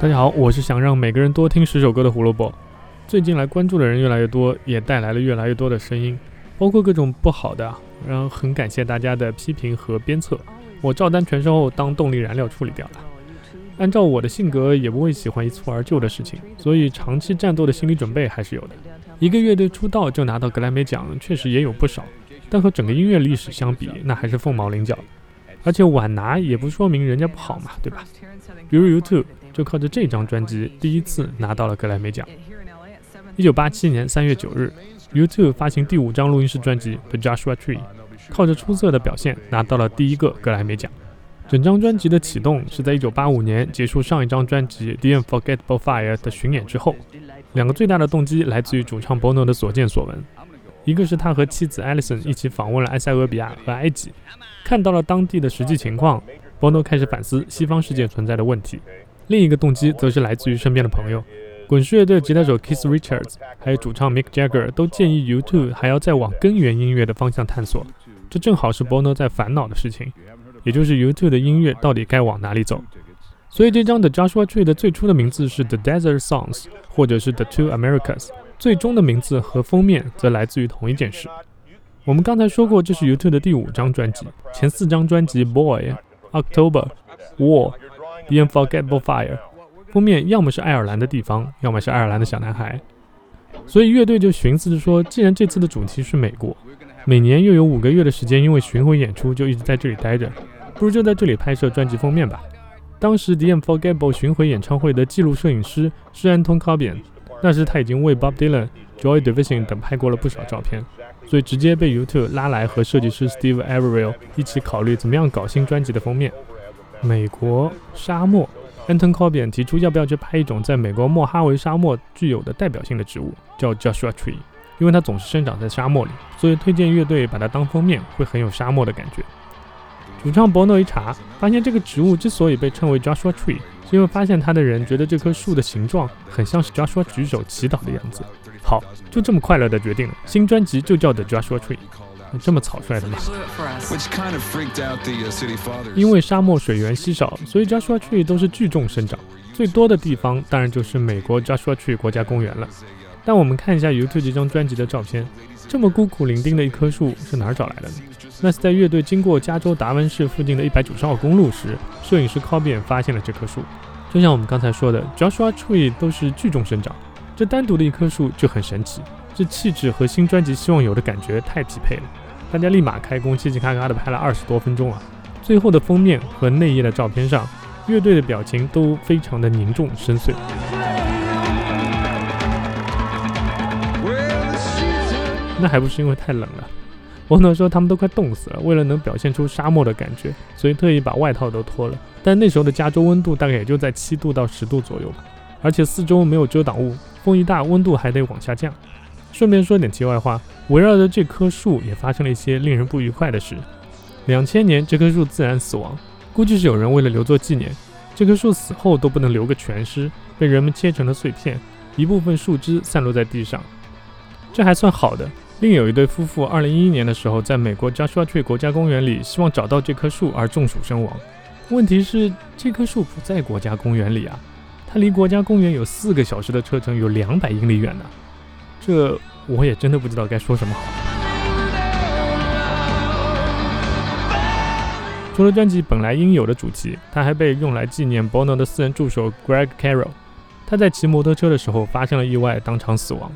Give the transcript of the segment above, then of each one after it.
大家好，我是想让每个人多听十首歌的胡萝卜。最近来关注的人越来越多，也带来了越来越多的声音，包括各种不好的，然后很感谢大家的批评和鞭策，我照单全收当动力燃料处理掉了。按照我的性格，也不会喜欢一蹴而就的事情，所以长期战斗的心理准备还是有的。一个乐队出道就拿到格莱美奖，确实也有不少，但和整个音乐历史相比，那还是凤毛麟角。而且晚拿也不说明人家不好嘛，对吧？比如 YouTube。就靠着这张专辑，第一次拿到了格莱美奖。一九八七年三月九日，YouTube 发行第五张录音室专辑《The Joshua Tree》，靠着出色的表现拿到了第一个格莱美奖。整张专辑的启动是在一九八五年结束上一张专辑《The Unforgettable Fire》的巡演之后。两个最大的动机来自于主唱 Bono 的所见所闻，一个是他和妻子 Alison 一起访问了埃塞俄比亚和埃及，看到了当地的实际情况，Bono 开始反思西方世界存在的问题。另一个动机则是来自于身边的朋友，滚石乐队吉他手 Keith Richards，还有主唱 Mick Jagger 都建议 U2 还要再往根源音乐的方向探索。这正好是 Bono 在烦恼的事情，也就是 U2 的音乐到底该往哪里走。所以这张的 Joshua Tree 的最初的名字是 The Desert Songs，或者是 The Two Americas，最终的名字和封面则来自于同一件事。我们刚才说过，这是 U2 的第五张专辑，前四张专辑 Boy、October、War。The Unforgettable Fire，封面要么是爱尔兰的地方，要么是爱尔兰的小男孩。所以乐队就寻思着说，既然这次的主题是美国，每年又有五个月的时间，因为巡回演出就一直在这里待着，不如就在这里拍摄专辑封面吧。当时 The Unforgettable 巡回演唱会的记录摄影师是安东·卡比，那时他已经为 Bob Dylan、Joy Division 等拍过了不少照片，所以直接被 YouTube 拉来和设计师 Steve Averill 一起考虑怎么样搞新专辑的封面。美国沙漠，Anton Corbin 提出要不要去拍一种在美国莫哈维沙漠具有的代表性的植物，叫 Joshua Tree，因为它总是生长在沙漠里，所以推荐乐队把它当封面，会很有沙漠的感觉。主唱 Bono 一查，发现这个植物之所以被称为 Joshua Tree，是因为发现它的人觉得这棵树的形状很像是 Joshua 举手祈祷的样子。好，就这么快乐的决定了，新专辑就叫 The Joshua Tree。这么草率的吗？因为沙漠水源稀少，所以 Joshua Tree 都是聚众生长，最多的地方当然就是美国 Joshua Tree 国家公园了。但我们看一下 YouTube 这张专辑的照片，这么孤苦伶仃的一棵树是哪儿找来的呢？那是在乐队经过加州达文市附近的一百九十号公路时，摄影师 Corbin 发现了这棵树。就像我们刚才说的，Joshua Tree 都是聚众生长，这单独的一棵树就很神奇。这气质和新专辑希望有的感觉太匹配了，大家立马开工，嘁嘁咔咔的拍了二十多分钟啊！最后的封面和内页的照片上，乐队的表情都非常的凝重深邃。那还不是因为太冷了？我能说他们都快冻死了，为了能表现出沙漠的感觉，所以特意把外套都脱了。但那时候的加州温度大概也就在七度到十度左右吧，而且四周没有遮挡物，风一大，温度还得往下降。顺便说点题外话，围绕着这棵树也发生了一些令人不愉快的事。两千年，这棵树自然死亡，估计是有人为了留作纪念，这棵树死后都不能留个全尸，被人们切成了碎片，一部分树枝散落在地上。这还算好的。另有一对夫妇，二零一一年的时候，在美国 Joshua Tree 国家公园里，希望找到这棵树而中暑身亡。问题是，这棵树不在国家公园里啊，它离国家公园有四个小时的车程，有两百英里远呢。这我也真的不知道该说什么好。除了专辑本来应有的主题，它还被用来纪念 Bono 的私人助手 Greg Carroll。他在骑摩托车的时候发生了意外，当场死亡。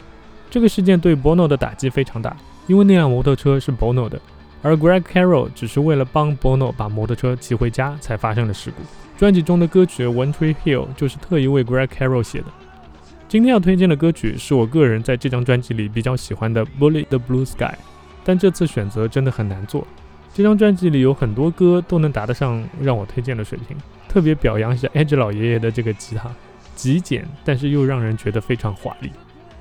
这个事件对 Bono 的打击非常大，因为那辆摩托车是 Bono 的，而 Greg Carroll 只是为了帮 Bono 把摩托车骑回家才发生的事故。专辑中的歌曲《One Tree Hill》就是特意为 Greg Carroll 写的。今天要推荐的歌曲是我个人在这张专辑里比较喜欢的《Bullet the Blue Sky》，但这次选择真的很难做。这张专辑里有很多歌都能达得上让我推荐的水平，特别表扬一下 Edge 老爷爷的这个吉他，极简但是又让人觉得非常华丽。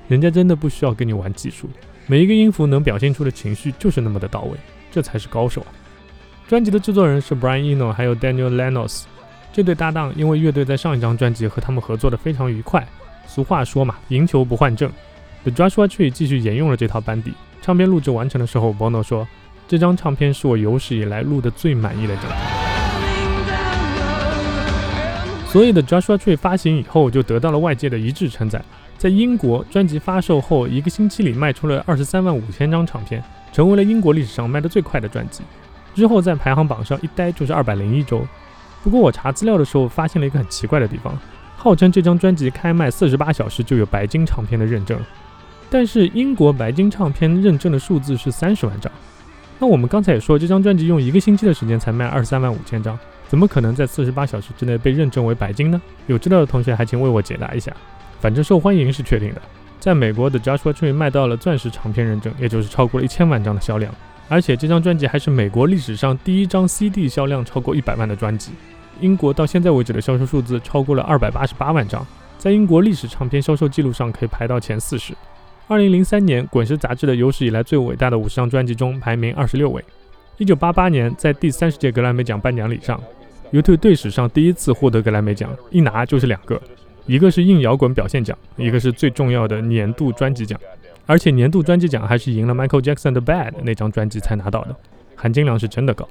人家真的不需要跟你玩技术，每一个音符能表现出的情绪就是那么的到位，这才是高手！专辑的制作人是 Brian Eno 还有 Daniel Lanos 这对搭档，因为乐队在上一张专辑和他们合作的非常愉快。俗话说嘛，赢球不换证。The Joshua Tree 继续沿用了这套班底。唱片录制完成的时候，Bono 说：“这张唱片是我有史以来录的最满意的张。”所以的 Joshua Tree 发行以后就得到了外界的一致称赞。在英国，专辑发售后一个星期里卖出了二十三万五千张唱片，成为了英国历史上卖得最快的专辑。之后在排行榜上一待就是二百零一周。不过我查资料的时候发现了一个很奇怪的地方，号称这张专辑开卖四十八小时就有白金唱片的认证，但是英国白金唱片认证的数字是三十万张。那我们刚才也说，这张专辑用一个星期的时间才卖二十三万五千张。怎么可能在四十八小时之内被认证为白金呢？有知道的同学还请为我解答一下。反正受欢迎是确定的，在美国的 Joshua Tree 卖到了钻石唱片认证，也就是超过了一千万张的销量。而且这张专辑还是美国历史上第一张 CD 销量超过一百万的专辑。英国到现在为止的销售数字超过了二百八十八万张，在英国历史唱片销售记录上可以排到前四十。二零零三年，滚石杂志的有史以来最伟大的五十张专辑中排名二十六位。一九八八年，在第三十届格莱美奖颁奖礼上。YouTube 队史上第一次获得格莱美奖，一拿就是两个，一个是硬摇滚表现奖，一个是最重要的年度专辑奖，而且年度专辑奖还是赢了 Michael Jackson 的《Bad》那张专辑才拿到的，含金量是真的高。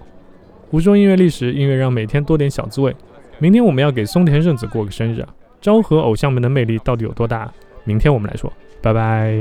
湖州音乐历史，音乐让每天多点小滋味。明天我们要给松田圣子过个生日啊！昭和偶像们的魅力到底有多大？明天我们来说，拜拜。